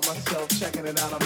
by myself, checking it out.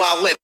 40 when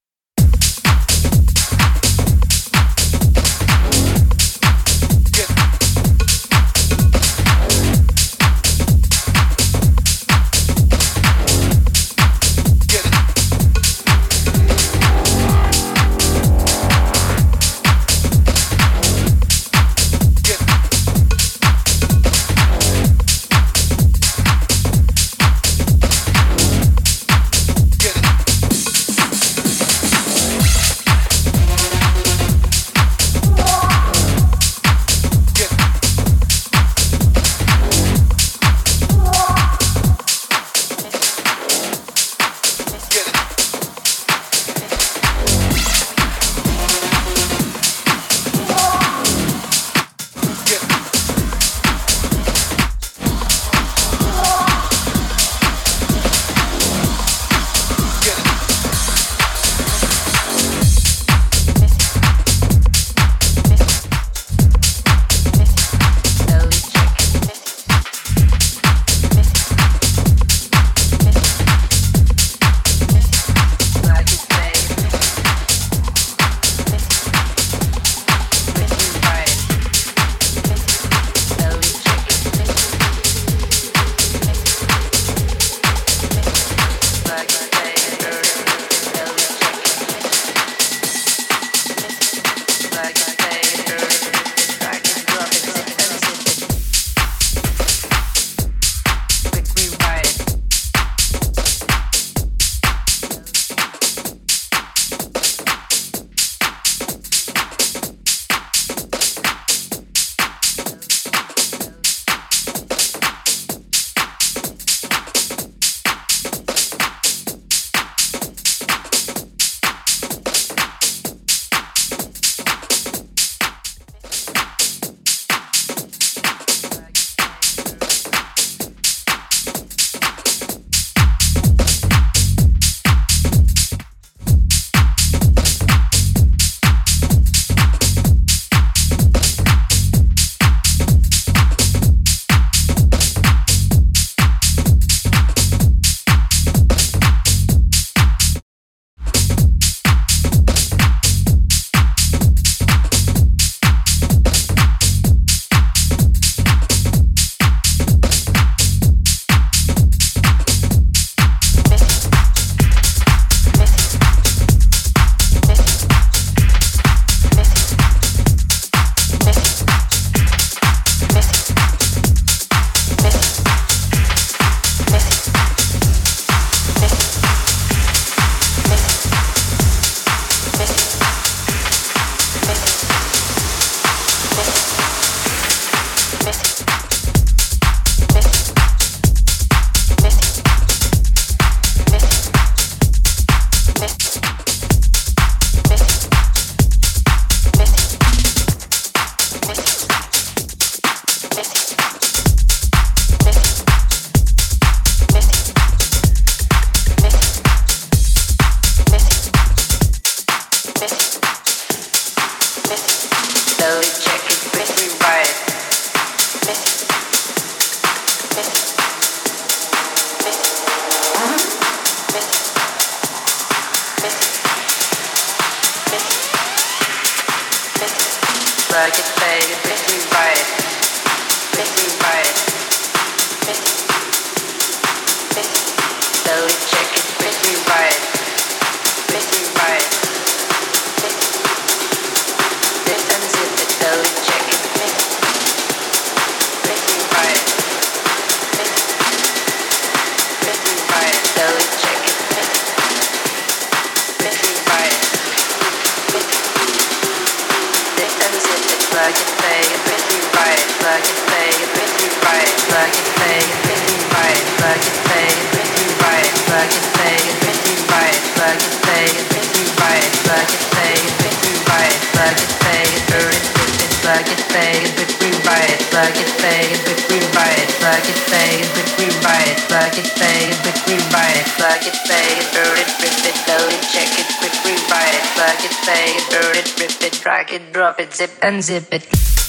drop it, zip, unzip it.